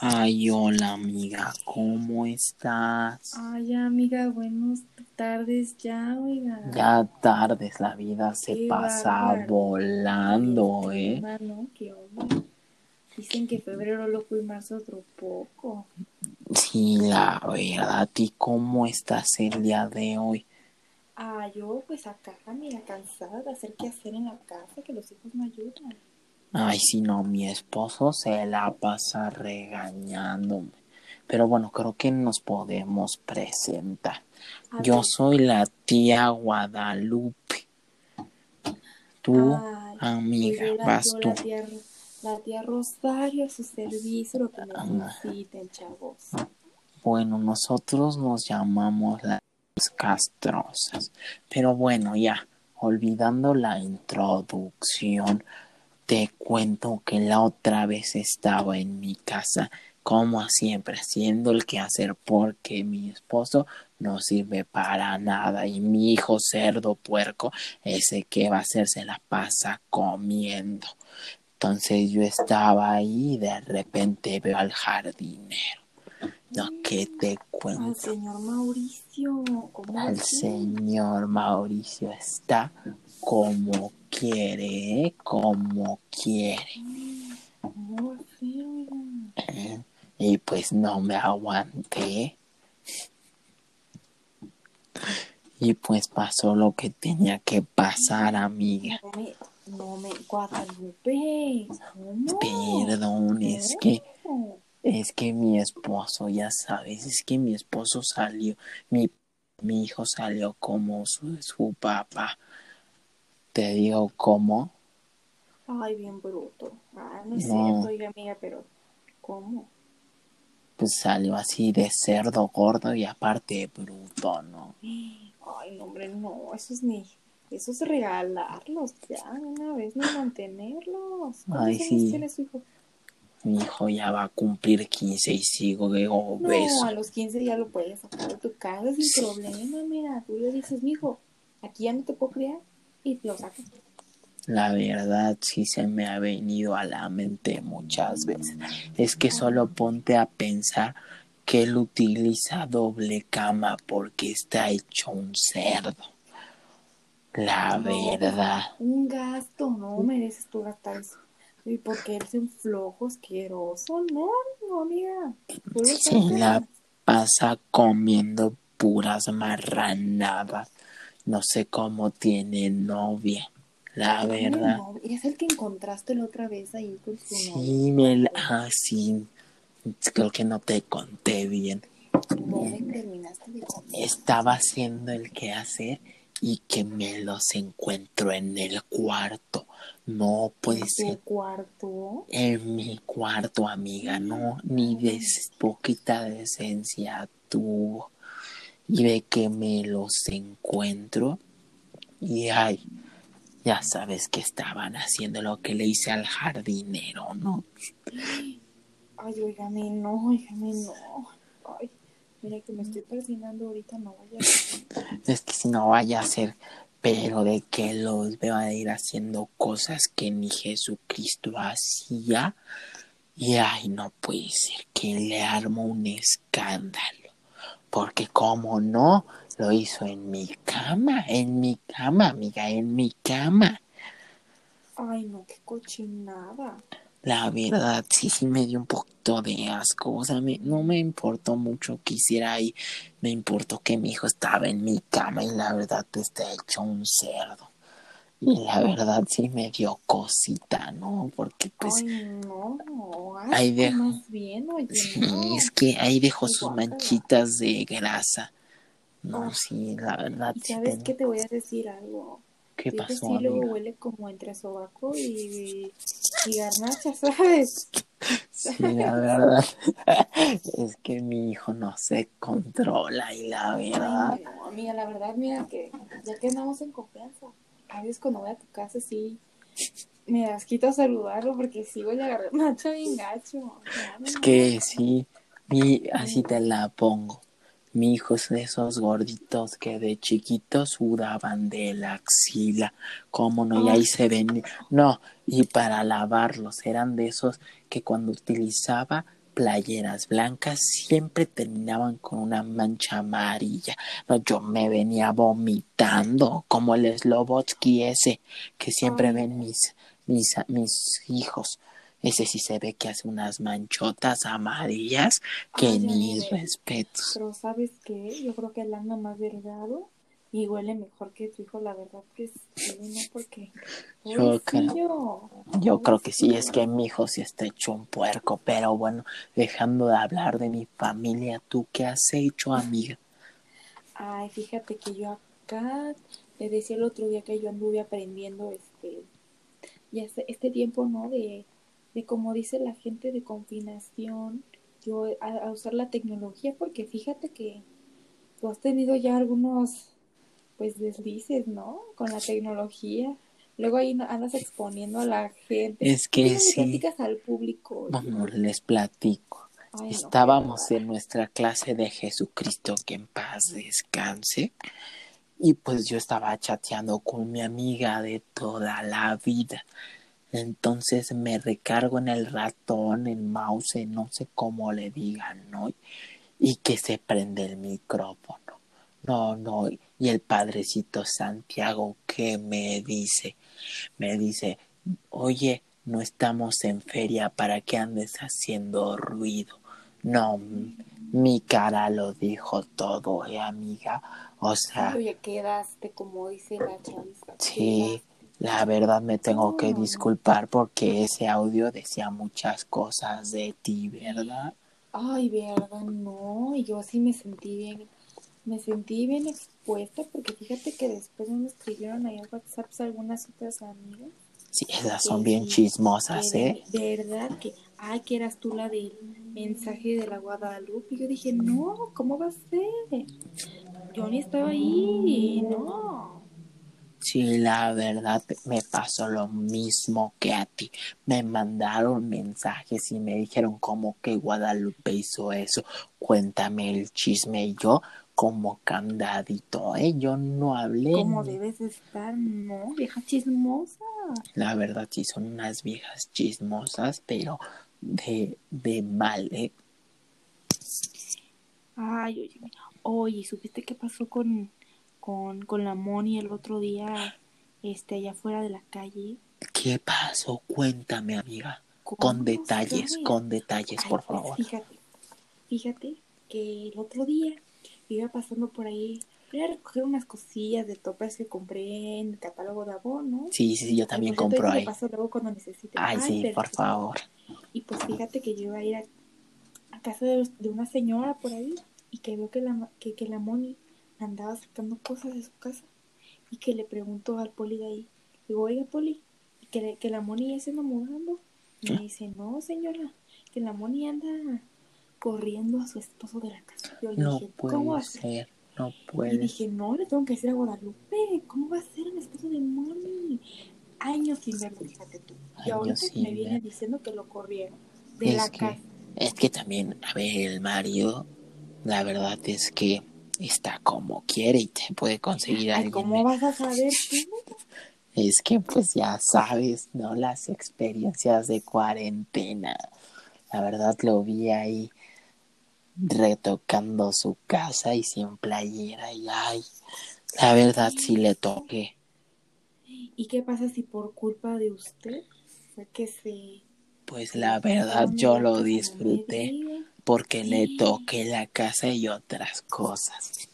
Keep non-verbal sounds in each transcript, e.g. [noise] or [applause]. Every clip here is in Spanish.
Ay, hola amiga, ¿cómo estás? Ay, amiga, buenas tardes ya, oiga. Ya tardes, la vida se Qué pasa bárbaro. volando, ¿eh? onda, ¿no? ¿Qué onda? Dicen que febrero loco y marzo otro poco. Sí, la verdad, ¿y cómo estás el día de hoy? Ah, yo pues acá, mira, cansada de hacer qué hacer en la casa, que los hijos me ayudan. Ay, si no, mi esposo se la pasa regañándome. Pero bueno, creo que nos podemos presentar. A Yo ver, soy la tía Guadalupe. Tú, ay, amiga, pues la- vas tú. La tía, la tía Rosario a su servicio, lo que necesiten, chavos. Bueno, nosotros nos llamamos las castrosas. Pero bueno, ya, olvidando la introducción, te cuento que la otra vez estaba en mi casa, como siempre, haciendo el quehacer porque mi esposo no sirve para nada y mi hijo cerdo puerco, ese que va a hacer, se la pasa comiendo. Entonces yo estaba ahí y de repente veo al jardinero. No, que te Al cuento. señor Mauricio, ¿cómo El así? señor Mauricio está como quiere, ¿eh? como quiere. ¿eh? Y pues no me aguanté. Y pues pasó lo que tenía que pasar, amiga. No me, no me, Guadalupe. Perdón, es que Es que mi esposo, ya sabes, es que mi esposo salió, mi, mi hijo salió como su, su papá. Te digo cómo. Ay, bien bruto. Ah, no es No. cierto, oiga, amiga, pero ¿cómo? Pues salió así de cerdo gordo y aparte bruto, ¿no? Ay, no, hombre, no, eso es ni, eso es regalarlos ya, una vez, ni mantenerlos. ¿Cuántos Ay, sí. tiene su hijo? Mi hijo ya va a cumplir 15 y sigo de No, obeso. a los 15 ya lo puedes sacar de tu casa sin problema, mira, tú le dices, mijo, aquí ya no te puedo criar, y lo. La verdad sí se me ha venido a la mente muchas veces. Es que solo ponte a pensar que él utiliza doble cama porque está hecho un cerdo. La No. verdad. Un gasto, no mereces tú gastar eso. Y porque eres un flojo asqueroso, no, no, amiga. Se la pasa comiendo puras marranadas. No sé cómo tiene novia. La verdad. Es el que encontraste la otra vez ahí con su. Sí, me la... Ah, sí. Creo que no te conté bien. No me terminaste de estaba haciendo el quehacer y que me los encuentro en el cuarto. No puede ¿Tu ser cuarto? en mi cuarto, amiga, no, ni de poquita decencia tuvo. Y de que me los encuentro y ay, ya sabes que estaban haciendo lo que le hice al jardinero, ¿no? Ay, oígame, no, oígame, no. Ay, mira que me estoy persinando ahorita, no vaya a ser. [laughs] Es que si no vaya a ser, pero de que los veo a ir haciendo cosas que ni Jesucristo hacía. Y ay, no puede ser que le armó un escándalo. Porque como no, lo hizo en mi cama, en mi cama, amiga, en mi cama. Ay, no, qué cochinada. La verdad, sí, sí me dio un poquito de asco. O sea, me- no me importó mucho que hiciera ahí. Me importó que mi hijo estaba en mi cama y la verdad está hecho un cerdo. Y la verdad sí me dio cosita, ¿no? Porque pues Ay, no, asco, Ahí dejo. más bien, oye, sí, no. es que ahí dejó sus manchitas de grasa. No, sí, la verdad ¿Y sí sabes tenía- qué te voy a decir algo? ¿Qué Sí, que pasó, sí luego huele como entre sobaco y, y garnacha, [laughs] ¿sabes? Sí, la verdad. [laughs] es que mi hijo no se controla y la verdad. Ay, no, amiga, la verdad, mira que ya que andamos en confianza, a veces cuando voy a tu casa sí me das quito a saludarlo porque sí voy a agarrar macho bien gacho. Es no, que sí, mi, así te la pongo. Mi hijo es de esos gorditos que de chiquitos sudaban de la axila. ¿Cómo no? Y ahí se ven. No, y para lavarlos eran de esos que cuando utilizaba playeras blancas siempre terminaban con una mancha amarilla. No, yo me venía vomitando como el Slobotsky ese que siempre ven mis, mis, mis hijos. Ese sí se ve que hace unas manchotas amarillas que Ay, mire. respetos. Pero ¿sabes qué? Yo creo que él anda más delgado y huele mejor que tu hijo, la verdad que sí, ¿no? Porque... Yo creo-. Yo creo que sí, es que mi hijo sí está hecho un puerco, pero bueno, dejando de hablar de mi familia, ¿tú qué has hecho, amiga? Ay, fíjate que yo acá te decía el otro día que yo anduve aprendiendo este ya este, este tiempo, ¿no? De, de como dice la gente de confinación, yo a, a usar la tecnología, porque fíjate que tú has tenido ya algunos pues deslices, ¿no? Con la tecnología. Luego ahí andas exponiendo a la gente. Es que ¿Por qué no sí. platicas al público? Vamos, les platico. Ay, no, Estábamos en nuestra clase de Jesucristo, que en paz descanse. Y pues yo estaba chateando con mi amiga de toda la vida. Entonces me recargo en el ratón, en mouse, no sé cómo le digan, ¿no? Y que se prende el micrófono. No, no. Y el padrecito Santiago, ¿qué me dice? Me dice, oye, no estamos en feria para que andes haciendo ruido. No, mi cara lo dijo todo, ¿eh, amiga? O sea, Oye, quedaste, como dice la chaviza. sí, la verdad me tengo que disculpar porque ese audio decía muchas cosas de ti, ¿verdad? Ay, verdad, no, y yo sí me sentí bien, me sentí bien expuesta porque fíjate que después me escribieron ahí en WhatsApp algunas otras amigas. Sí, esas son bien sí, chismosas, ¿eh? de, verdad que, ay, que eras tú la del mensaje de la Guadalupe. Y yo dije, no, ¿cómo va a ser? Yo ni estaba ahí, no. Sí, la verdad me pasó lo mismo que a ti. Me mandaron mensajes y me dijeron como que Guadalupe hizo eso. Cuéntame el chisme y yo como candadito, ¿eh? Yo no hablé. ¿Cómo debes de estar? No, vieja chismosa. La verdad sí son unas viejas chismosas, pero de, de mal, ¿eh? Ay, oye, oye, ¿supiste qué pasó con, con, con la Moni el otro día, este, allá afuera de la calle? ¿Qué pasó? Cuéntame, amiga. ¿Cómo Con detalles, con detalles, por pues, favor. fíjate, fíjate que el otro día iba pasando por ahí, fui a recoger unas cosillas de toppers que compré en el catálogo de Avon, ¿no? Sí, sí, yo también compro ahí te paso luego cuando necesite. Ay, sí, por favor. Y pues fíjate que yo iba a ir a, a casa de, de una señora por ahí y que veo que la, que, que la Moni andaba sacando cosas de su casa y que le preguntó al poli de ahí, digo, oiga poli, ¿y que, que la Moni ya se anda mudando. Y me dice, no señora, que la Moni anda corriendo a su esposo de la casa. Yo le No dije, ¿cómo va puede a ser? no Y puede dije, no, le tengo que decir a Guadalupe, ¿cómo va a ser el esposo de Moni? Años sin verlo, fíjate tú. Y ahorita me viene ver. diciendo que lo corrieron de Es la que- casa. Es que también, a ver, el marido, la verdad es que está como quiere y te puede conseguir a Ay, alguien. ¿cómo vas a saber [laughs] tú? Es que pues ya sabes, ¿no? Las experiencias de cuarentena. La verdad lo vi ahí retocando su casa y sin playera y ay, la verdad sí le toqué. ¿Y qué pasa si por culpa de usted fue que se... Pues la verdad yo lo disfruté porque le toqué la casa y otras cosas.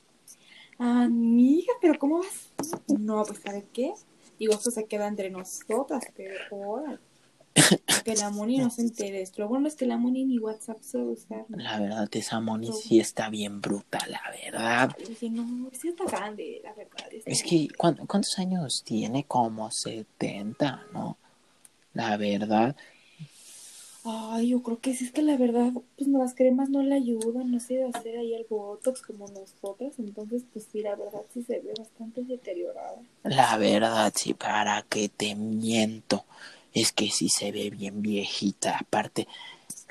Amiga, pero ¿cómo vas? No, pues ¿sabe qué? Digo, esto se queda entre nosotras, pero. [laughs] Que la Moni no se entere. Lo bueno es que la Moni ni WhatsApp sabe usar. La verdad esa Moni sí está bien bruta, la verdad. Dije, no, sí está grande, la verdad. Es que, grande. ¿cuán- ¿cuántos años tiene? Como 70, ¿no? La verdad, Ay, yo creo que sí es que la verdad, pues las cremas no le ayudan, no se debe hacer ahí el botox como nosotras, entonces pues sí, la verdad sí se ve bastante deteriorada. la verdad, sí, para que te miento. Es que sí se ve bien viejita. Aparte,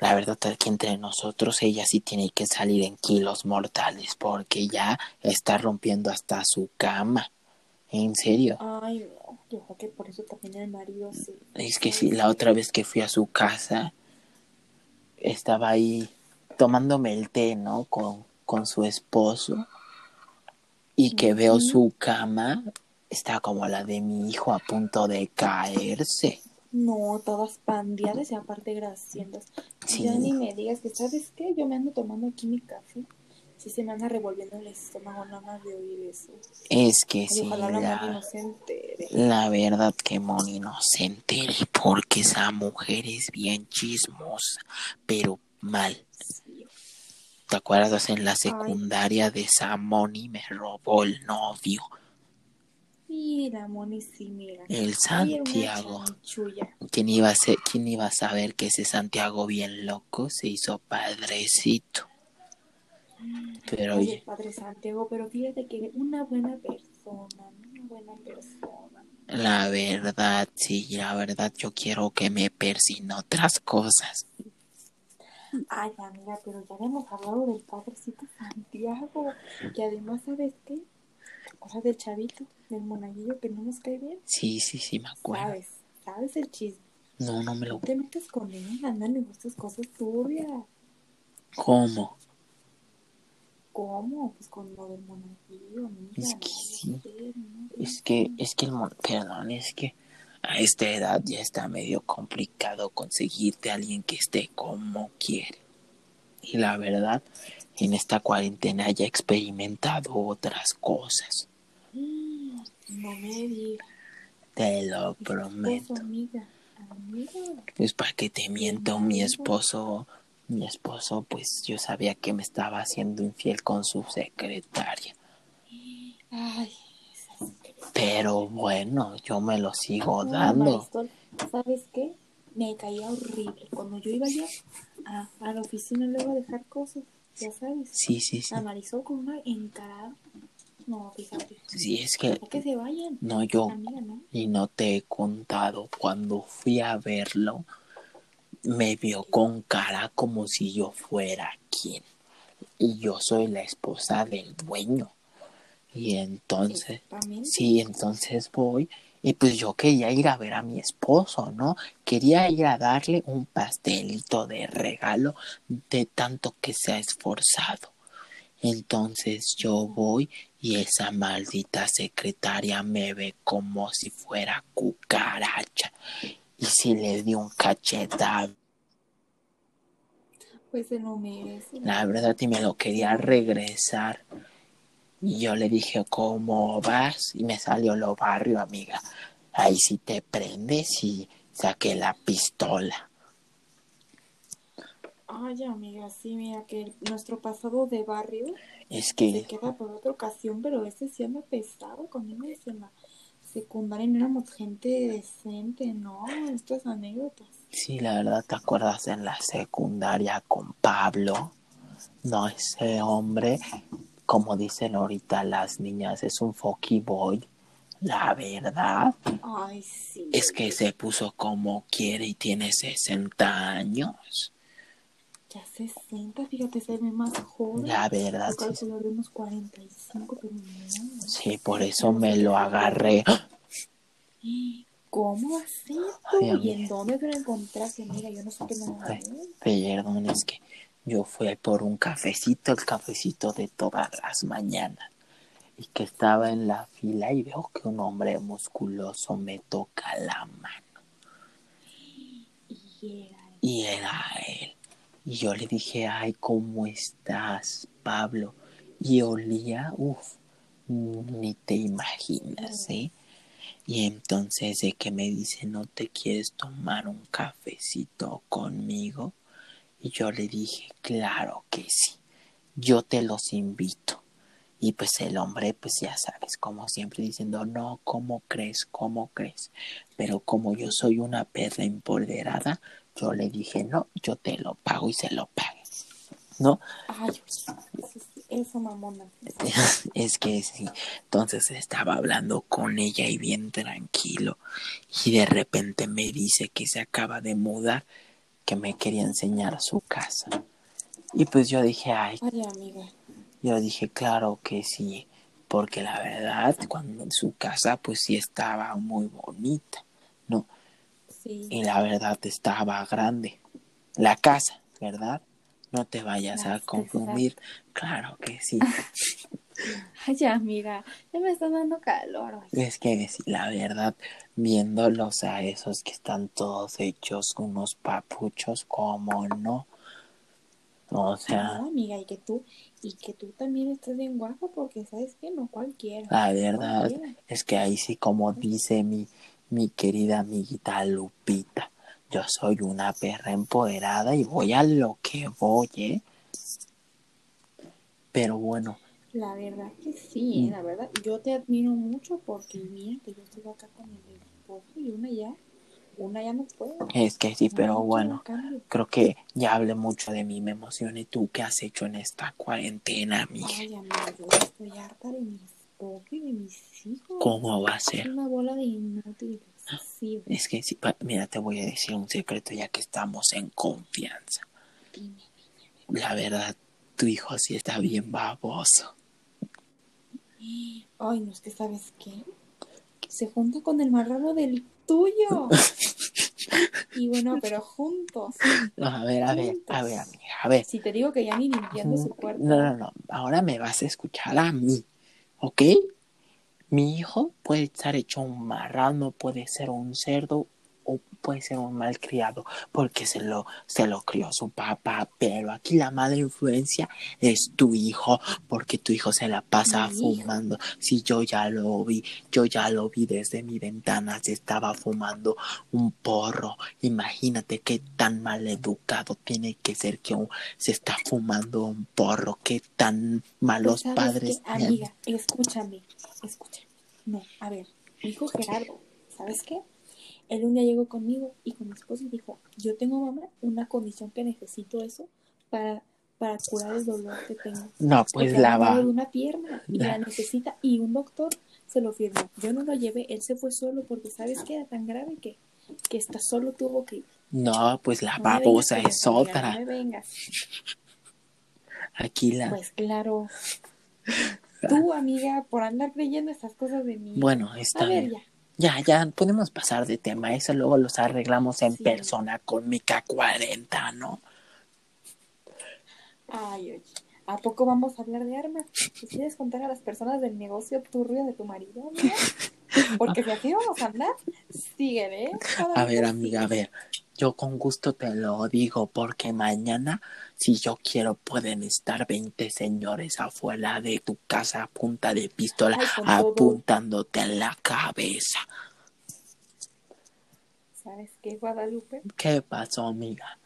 la verdad, aquí entre nosotros, ella sí tiene que salir en kilos mortales porque ya está rompiendo hasta su cama. En serio. Ay, no, yo creo que por eso también el marido se... Es que sí, la otra vez que fui a su casa, estaba ahí tomándome el té, ¿no? Con, con su esposo y que veo su cama, está como la de mi hijo a punto de caerse. No, todas pandeadas y aparte graciendas. Sí. Ya ni me digas que, ¿sabes qué? Yo me ando tomando aquí mi café. Sí se me anda revolviendo el estómago nada más de oír eso. Es que Ay, sí, ojalá la la, mami no se entere. la verdad que Moni no se entere porque esa mujer es bien chismosa, pero mal. Sí. ¿Te acuerdas en la secundaria de esa Moni me robó el novio? Mira, Moni, sí, mira. El Santiago. ¿Quién iba a ser, quién iba a saber que ese Santiago bien loco se hizo padrecito? Pero Oye, oye, Padre Santiago, pero fíjate que una buena persona, una buena persona. la verdad, sí, la verdad yo quiero que me persine otras cosas. Ay, amiga, pero ya habíamos hablado del Padrecito Santiago. Que además, ¿sabes qué? Cosas del chavito, del monaguillo que no nos cae bien. Sí, sí, sí, me acuerdo. ¿Sabes? ¿Sabes el chisme? No, no me No lo... te metes con él, andan en estas cosas turbias. ¿Cómo? ¿Cómo? Pues con lo del monaguillo, amiga. Es que sí. no Es que, es que el mon- perdón, es que a esta edad ya está medio complicado conseguirte a alguien que esté como quiere. Y la verdad, en esta cuarentena ya he experimentado otras cosas. No me digas. Te lo prometo. amiga. Amiga. Pues para que te miento, mi esposo, mi esposo, pues yo sabía que me estaba haciendo infiel con su secretaria. Ay, Pero bueno, yo me lo sigo No, dando. Marisol, ¿sabes qué? Me caía horrible. Cuando yo iba yo a, a la oficina luego a dejar cosas, ya sabes. Sí, sí, sí. A Marisol con una encarada. No, fíjate. Sí, es que Ya que se vayan. no yo Amiga, ¿no? y no te he contado. Cuando fui a verlo me vio con cara como si yo fuera quien. Y yo soy la esposa del dueño. Y entonces sí entonces voy. Y pues yo quería ir a ver a mi esposo no quería ir a darle un pastelito de regalo de tanto que se ha esforzado entonces yo voy y esa maldita secretaria me ve como si fuera cucaracha. Y si le di un cachetado, Pues se lo merece. la verdad, y me lo quería regresar. Y yo le dije, ¿cómo vas? Y me salió lo barrio, amiga. Ahí sí te prendes y saqué la pistola. Ay, amiga, sí, mira que nuestro pasado de barrio Es se que, queda por otra ocasión, pero ese sí anda pesado. Cuando íbamos en la secundaria no éramos gente decente, ¿no? Estas anécdotas. sí, la verdad, ¿te acuerdas en la secundaria con Pablo? No, ese hombre, como dicen ahorita las niñas, es un fucky boy. La verdad Ay, sí. es que se puso como quiere y tiene 60 años. Ya 60, fíjate, se ve más joven. La verdad, Yo sí, calculo de unos 45, pero no. sí, por eso me lo agarré. ¿Cómo así? Ay, ¿Y en dónde te lo encontraste, amiga? Yo no sé qué me Ay, Perdón, es que yo fui por un cafecito, el cafecito de todas las mañanas. Y que estaba en la fila y veo que un hombre musculoso me toca la mano. Y era Y era él. Y yo le dije, ay, ¿cómo estás, Pablo? Y olía, uff, ni te imaginas, ¿eh? Y entonces de que me dice, ¿no te quieres tomar un cafecito conmigo? Y yo le dije, claro que sí, yo te los invito. Y pues el hombre, pues ya sabes, como siempre diciendo, no, ¿cómo crees? ¿Cómo crees? Pero como yo soy una perra empoderada, yo le dije, no, yo te lo pago y se lo pagues. ¿No? Ay, eso, eso mamona. [laughs] es que sí. Entonces estaba hablando con ella y bien tranquilo. Y de repente me dice que se acaba de mudar, que me quería enseñar su casa. Y pues yo dije, ay, Ay, amiga. yo dije, claro que sí. Porque la verdad, cuando en su casa, pues sí estaba muy bonita, ¿no? Sí. Y la verdad estaba grande. La casa, ¿verdad? No te vayas a confundir. Claro que sí. [laughs] Ay, amiga, ya me está dando calor. oye. Es que la verdad, viéndolos a esos que están todos hechos unos papuchos, como no? O sea, No, amiga, y que tú, y que tú también estás bien guapa porque sabes que no cualquiera. la verdad Cualquiera. es que ahí sí, como dice mi, mi querida amiguita Lupita, yo soy una perra empoderada y voy a lo que voy, ¿eh? Pero bueno, La verdad que sí, Mm. ¿eh? la verdad. Yo te admiro mucho porque mira que yo estoy acá con el esposo y una ya, una ya no puede. es que sí, pero bueno. Creo que ya hablé mucho de mí, me emocioné. ¿Tú qué has hecho en esta cuarentena, mija? Ay, amiga, yo estoy harta de mi esposo y de mis hijos. ¿Cómo va a Es ser? una bola de inútiles. Sí, Es que sí, pa- mira, te voy a decir un secreto ya que estamos en confianza. dime. La verdad, tu hijo sí está bien baboso. Ay, no es que sabes qué. Se junta con el marrano del tuyo. [laughs] y bueno, pero juntos. No, a ver, a ver, a ver, amiga, a ver. Si te digo que ya ni limpiando su cuerpo. No, no, no. Ahora me vas a escuchar a mí, ¿ok? Mi hijo puede estar hecho un marrano, puede ser un cerdo puede ser un malcriado porque se lo, se lo crió su papá, pero aquí la mala influencia es tu hijo porque tu hijo se la pasa Mi fumando. Si yo ya lo vi, yo ya lo vi desde mi ventana, se estaba fumando un porro. Imagínate qué tan mal educado tiene que ser que un- se está fumando un porro, qué tan malos Pues, ¿sabes padres qué? Amiga, escúchame, escúchame. No, a ver, mi hijo Gerardo, ¿sabes qué? Él un día llegó conmigo y con mi esposo y dijo, yo tengo, mamá, una condición que necesito eso para, para curar el dolor que tengo. No, pues la va. una pierna y la necesita y un doctor se lo firmó. Yo no lo llevé, él se fue solo porque sabes que era tan grave que, que hasta solo tuvo que ir. No, pues la No me vengas babosa es otra. No me vengas. Aquí la. Pues claro. [laughs] Tú, amiga, por andar creyendo estas cosas de mí. Bueno, está a ver, bien. ya. Ya, ya, podemos pasar de tema. Eso luego los arreglamos en Sí. persona con mi K40, ¿no? Ay, oye. ¿A poco vamos a hablar de armas? ¿Te quieres contar a las personas del negocio turbio de tu marido? [laughs] Porque si así vamos a andar, síguele, ¿eh? A ver, amiga, a ver. Yo con gusto te lo digo porque mañana, si yo quiero, pueden estar 20 señores afuera de tu casa a punta de pistola Ay, apuntándote en la cabeza. ¿Sabes qué, Guadalupe? ¿Qué pasó, amiga?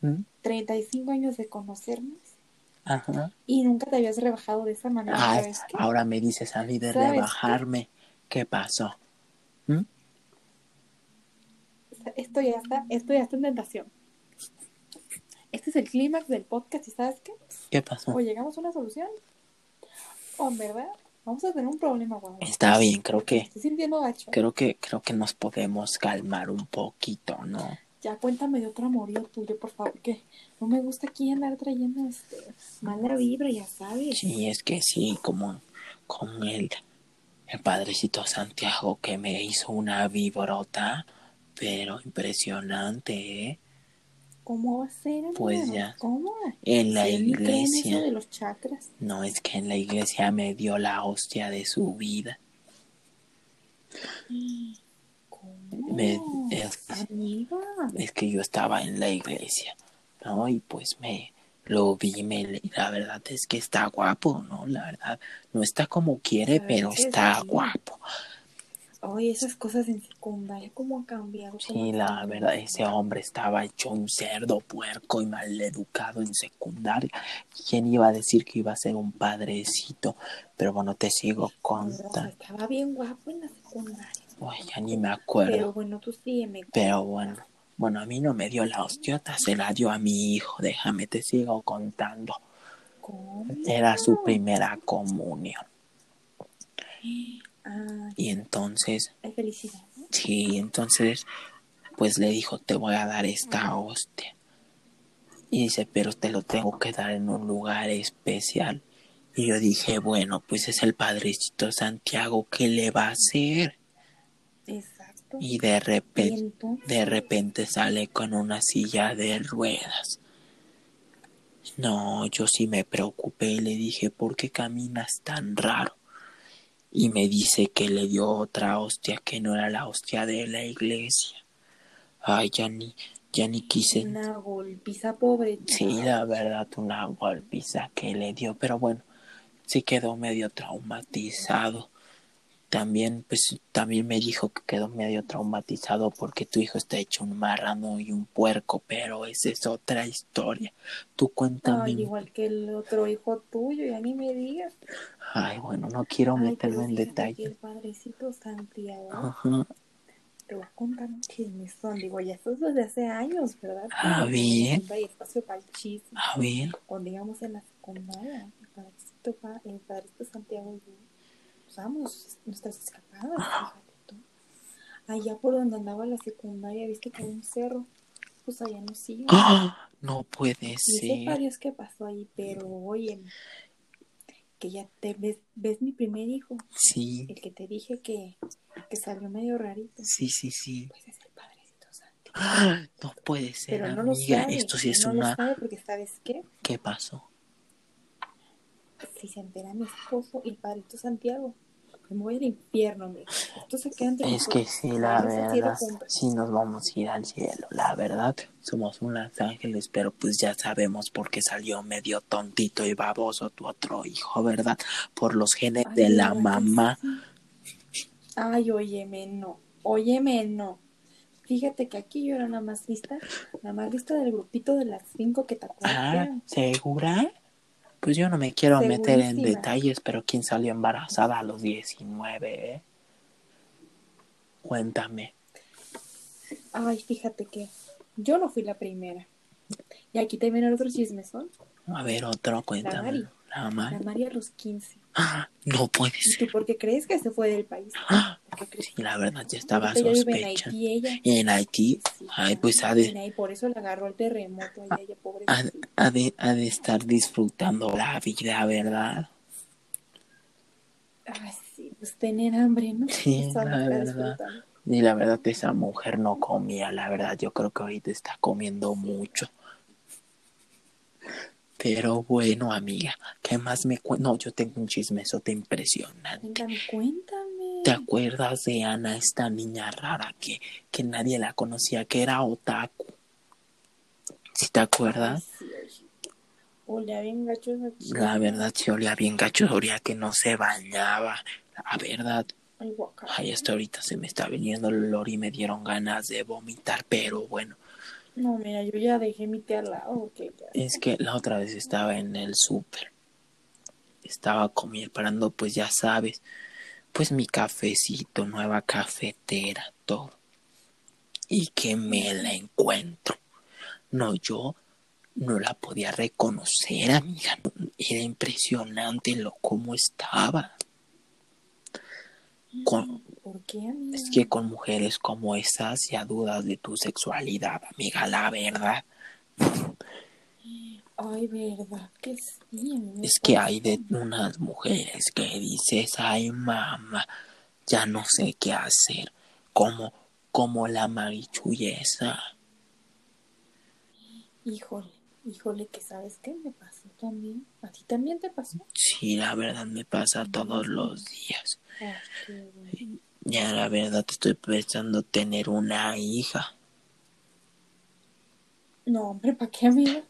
¿Mm? 35 años de conocernos Ajá. y nunca te habías rebajado de esa manera, Ay, ¿sabes qué? ahora me dices a mí de ¿Sabes qué? ¿Qué pasó? ¿Mm? Esto ya está, esto ya está en tentación. Este es el clímax del podcast y ¿sabes qué? ¿Qué pasó? O llegamos a una solución o en verdad vamos a tener un problema, Guadalupe. Está bien, creo que, Estoy sintiendo gacho. creo que, creo que nos podemos calmar un poquito, ¿no? Ya cuéntame de otro amorío tuyo, por favor, que no me gusta aquí andar trayendo este mala vibra, ya sabes. Sí, es que sí, como con el, el padrecito Santiago que me hizo una vibrota, pero impresionante, ¿eh? ¿Cómo va a ser? Pues ya. ¿Cómo? En la eso iglesia. de los chakras. No, es que en la iglesia me dio la hostia de su vida. ¿Cómo? Me- es, Amiga. es que yo estaba en la iglesia, ¿no? Y pues me lo vi, me, la verdad es que está guapo, ¿no? La verdad, no está como quiere, pero es está guapo. Oye, esas cosas en secundaria, ¿cómo ha cambiado? Sí, ¿Cómo ha la verdad, ese hombre estaba hecho un cerdo puerco y mal educado en secundaria. ¿Quién iba a decir que iba a ser un padrecito? Pero bueno, te sigo contando. estaba bien guapo en la secundaria. Uy, ya ni me acuerdo. Pero bueno, tú sígueme. Pero bueno, bueno, a mí no me dio la hostiota, se la dio a mi hijo. Déjame, te sigo contando. ¿Cómo? Era su primera comunión. Ah, Y entonces, hay felicidad, ¿no? sí, entonces, pues le dijo, te voy a dar esta hostia. Y dice, pero te lo tengo que dar en un lugar especial. Y yo dije, bueno, pues es el Padrecito Santiago, ¿qué le va a hacer? Y de repente, de repente sale con una silla de ruedas. No, yo sí me preocupé y le dije, ¿por qué caminas tan raro? Y me dice que le dio otra hostia que no era la hostia de la iglesia. Ay, ya ni, ya ni quise. Una golpiza pobre. Sí, la verdad, una golpiza que le dio, pero bueno, sí quedó medio traumatizado. También, pues, también me dijo que quedó medio traumatizado porque tu hijo está hecho un marrano y un puerco, pero esa es otra historia. Tú cuéntame. Ay, igual que el otro hijo tuyo, ya ni me digas. Ay, bueno, no quiero Ay, meterme en detalle. El padrecito Santiago, Ajá. te voy a contar un chismezón. Digo, ya esto es desde hace años, ¿verdad? Ah, bien. Siempre hay espacio para el chisme. A ver. Cuando íbamos en la secundaria, el padrecito, pa- el padrecito Santiago y yo usábamos nuestras escapadas, fíjate tú. Allá por donde andaba la secundaria, viste que había un cerro, pues allá nos íbamos. ¡Ah! No puede sé ser. Dios qué pasó ahí, pero oye, que ya te ves, ves mi primer hijo, Sí, el que te dije que, que salió medio rarito, sí, sí, sí. pues es el padrecito Santiago. ¡Ah! [gasps] No puede ser, Pero no lo sabe, Esto sí es no lo una. sabe porque sabes qué, ¿Qué pasó? Si se entera mi esposo y el padrecito Santiago, me voy al infierno, hombre. Esto se queda entre Es que sí, la verdad, sí nos vamos a ir al cielo, la verdad. Somos unos ángeles, pero pues ya sabemos por qué salió medio tontito y baboso tu otro hijo, ¿verdad? Por los genes Ay, de la ¿verdad que mamá. Ay, óyeme, no. Óyeme, no. Fíjate que aquí yo era la más lista, la más lista del grupito de las cinco que te acuerdas. que Ah. ¿segura? Pues yo no me quiero meter en detalles, pero ¿quién salió embarazada a los 19, eh? Cuéntame. Ay, fíjate que yo no fui la primera. Y aquí también el otro chismezón. A ver, otro, Mari. cuéntame. La La Mari. María a los 15. Ah, no puede ¿Y ser. tú por qué crees que se fue del país? Ah. Sí, la verdad, ya estaba vive en. Haití ella. En Haití, Sí, ay, pues ha de, por eso le agarró el terremoto a ella, pobre. ha, ha de, ha de estar disfrutando la vida, ¿verdad? Ay, sí, pues tener hambre, ¿no? Sí, [laughs] Esa la verdad. Y la verdad, esa mujer no comía, la verdad, yo creo que ahorita está comiendo mucho. Pero bueno, amiga, ¿qué más me cuentas? No, yo tengo un chismesote impresionante. Cuéntame, cuéntame. ¿Te acuerdas de Ana, esta niña rara que, que nadie la conocía, que era otaku? ¿Sí te acuerdas? Sí. Olea bien gacho. La verdad, se olía bien gacho, olía que no se bañaba. La verdad, ay, hasta ahorita se me está viniendo el olor y me dieron ganas de vomitar, pero bueno, No, mira, yo ya dejé mi té al lado. es que la otra vez estaba en el súper. Estaba comiendo, parando, pues ya sabes, pues mi cafecito, nueva cafetera, todo. Y que me la encuentro. No, yo no la podía reconocer, amiga. Era impresionante lo cómo estaba. Con, ¿Por qué, amiga? es que con mujeres como esas ya dudas de tu sexualidad, amiga, la verdad. Ay, verdad que sí. Es que hay de unas mujeres que dices, ay mamá, ya no sé qué hacer, como, como la marichullesa. Híjole, híjole, que sabes qué me pasó también. ¿A ti también te pasó? Sí, la verdad me pasa todos los días. Ya la verdad estoy pensando tener una hija, No, hombre, ¿para qué, amiga?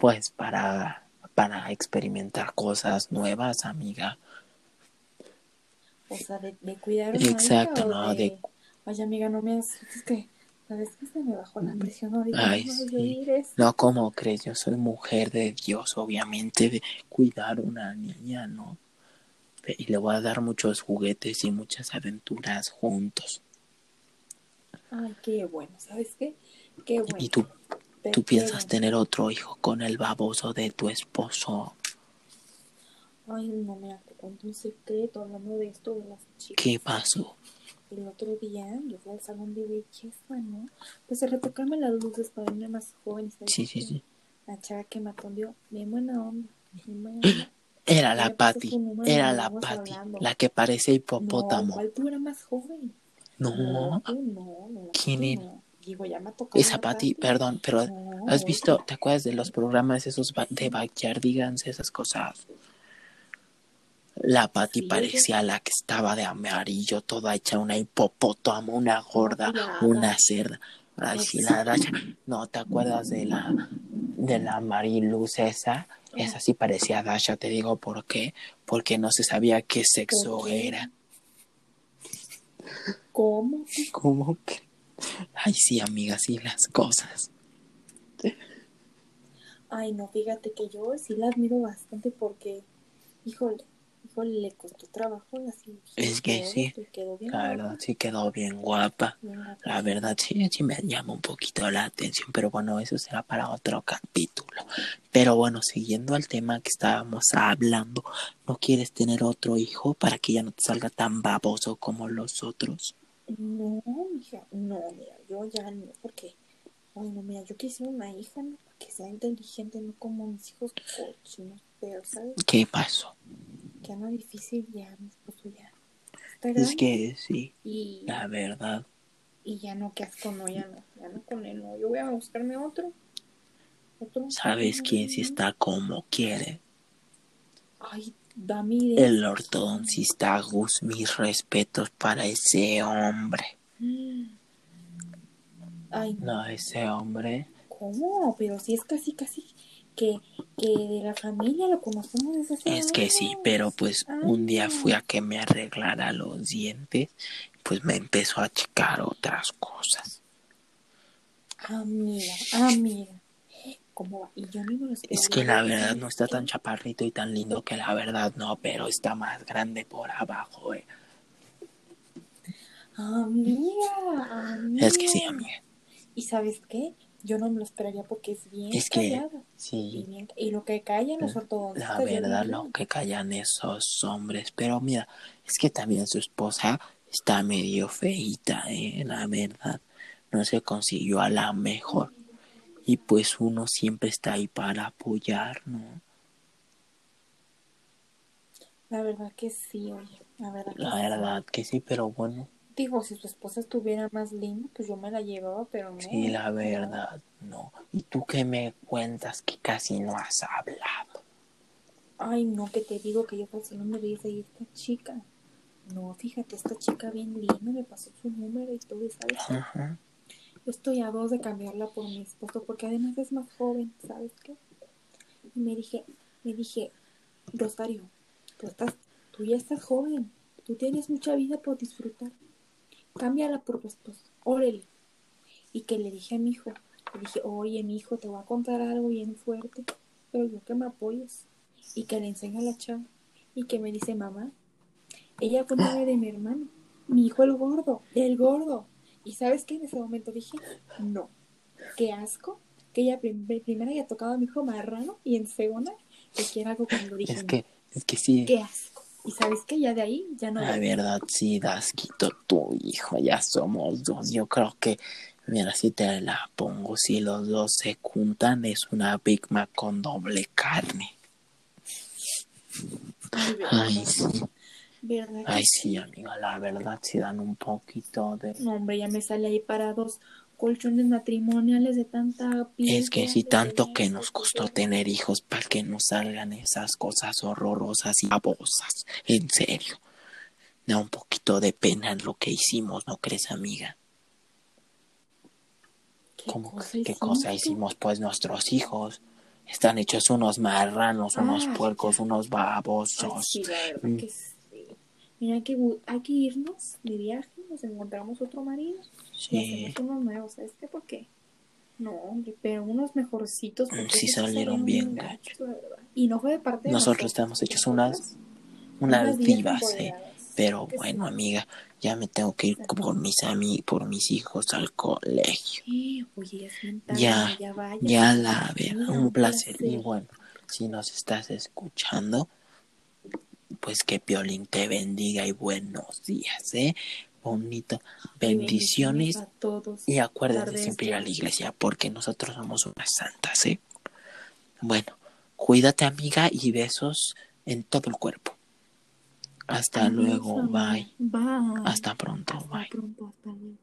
pues para, para experimentar cosas nuevas, amiga. O sea, de, de cuidar una Exacto, no, de- Ay, amiga, no me. Es que, ¿sabes qué? Se me bajó la presión ahorita. Ay, no sí. de. No, como crees? Yo soy mujer de Dios, obviamente, de cuidar una niña, ¿no? Y le voy a dar muchos juguetes y muchas aventuras juntos. Ay, qué bueno, ¿sabes qué? Qué bueno. ¿Y tú, Te tú piensas quiero. tener otro hijo con el baboso de tu esposo? Ay, no, mira, te cuento un secreto hablando de esto de las chicas. ¿Qué pasó? El otro día yo fui al salón de belleza, ¿no? Pues a retocarme las luces para verme más joven. ¿sabes Sí, sí, sí. La chava que me atendió, bien buena onda. Bien buena onda. Era la su número era la hablando. la que parece No, hipopótamo. ¿cuál tú eras más joven? No, tú no, no. ¿Quién era? digo, ya me. Esa Pati, perdón, pero ¿has visto, te acuerdas de los programas esos de Backyardigans, esas cosas? La Pati parecía la que estaba de amarillo, toda hecha una hipopótamo, una gorda, una cerda. Ay, sí, la. No, ¿te acuerdas de la de la Mariluz esa? Esa sí parecía Dasha, te digo por qué. Porque no se sabía qué sexo era. ¿Cómo? ¿Cómo que? Ay, sí, amiga, sí, las cosas. Ay, no, fíjate que yo sí la admiro bastante porque, híjole, le costó trabajo la Es que sí, la verdad sí quedó bien guapa. La verdad sí, sí me llama un poquito la atención, pero bueno, eso será para otro capítulo. Pero bueno, siguiendo al tema que estábamos hablando, ¿no quieres tener otro hijo para que ya no te salga tan baboso como los otros? No, hija, no, mira, yo ya no, porque, ay, no, mira, yo quisiera una hija, ¿no? que sea inteligente, no como mis hijos cochinos, pero, ¿sabes? ¿Qué pasó? ya no difícil, ya mi esposo ya. es que sí, la verdad. Y ya no, qué asco, no, ya no, ya no con él, no. Yo voy a buscarme otro. otro ¿Sabes quién si está como quiere? Ay, Dami. El ortodoncista Gus, mis respetos para ese hombre. [gasps] Ay, no, ese hombre. ¿Cómo? Pero si es casi, casi que, que de la familia lo conocemos desde hace Es que sí, pero pues un día fui a que me arreglara los dientes, pues me empezó a checar otras cosas. Amiga, amiga. ¿Cómo va? Y yo mismo lo Es que la verdad no está tan chaparrito y tan lindo que la verdad no, pero está más grande por abajo, eh. Amiga, amiga. Es que sí, amiga. ¿Y sabes qué? Yo no me lo esperaría porque es bien es que sí. Y, lo que callan los ortodoxos la verdad lo que callan esos hombres. Pero mira es que también su esposa está medio feita eh, la verdad. No se consiguió a la mejor. Y pues uno siempre está ahí para apoyar no la verdad que sí oye la verdad la verdad que sí pero bueno Digo, si su esposa estuviera más linda, pues yo me la llevaba, pero no. Sí, la verdad, no. ¿Y tú qué me cuentas que casi no has hablado? Ay, no, que te digo que yo no me veía ahí esta chica. No, fíjate, esta chica bien linda me pasó su número y todo, ¿sabes? Yo estoy a dos de cambiarla por mi esposo porque además es más joven, ¿sabes qué? Y me dije, me dije, Rosario, tú estás, tú ya estás joven, tú tienes mucha vida por disfrutar cámbiala por esposo, órale. Y que le dije a mi hijo, le dije, oye, mi hijo, te voy a contar algo bien fuerte, pero yo que me apoyes. Y que le enseño a la chava. Y que me dice, mamá, ella fue novia de mi hermano, mi hijo el gordo, el gordo. Y sabes qué, en ese momento dije, no, qué asco, que ella primero haya tocado a mi hijo marrano y en segunda, que quiera algo cuando dije, es que, es que sí. Qué asco. Y sabes que ya de ahí ya no. La verdad, sí, Dasquito, tu hijo, ya somos dos. Yo creo que, mira, si te la pongo, si los dos se juntan, es una Big Mac con doble carne. Ay, sí. Ay, sí, amiga, la verdad, si dan un poquito de. No, hombre, ya me sale ahí para dos colchones matrimoniales de tanta piel. Es que si tanto que nos costó tener hijos para que nos salgan esas cosas horrorosas y babosas, en serio. Da un poquito de pena en lo que hicimos, ¿no crees, amiga? ¿Qué ¿Cómo cosa qué cosa hicimos? Pues nuestros hijos están hechos unos marranos, unos puercos, unos babosos. sí, mm. que Mira, hay que, hay que irnos de viaje, nos encontramos otro marido Sí. Y unos nuevos, ¿sabes qué? ¿Por qué? No, hombre, pero unos mejorcitos. Sí salieron bien gachos. Y no fue de parte de nosotros. estamos hechos unas, unas divas, ¿eh? Pero bueno, amiga, ya me tengo que ir por mis por mis hijos al colegio. Oye, ya, ya, vaya, ya la verdad, un placer. Y bueno, si nos estás escuchando, pues que Piolín te bendiga y buenos días, ¿eh? Bonito. Bendiciones. a todos. Y acuérdense siempre ir a la iglesia porque nosotros somos unas santas, ¿eh? Bueno, cuídate amiga y besos en todo el cuerpo. Hasta luego, bye. Bye. Hasta pronto, bye. Hasta pronto, hasta luego.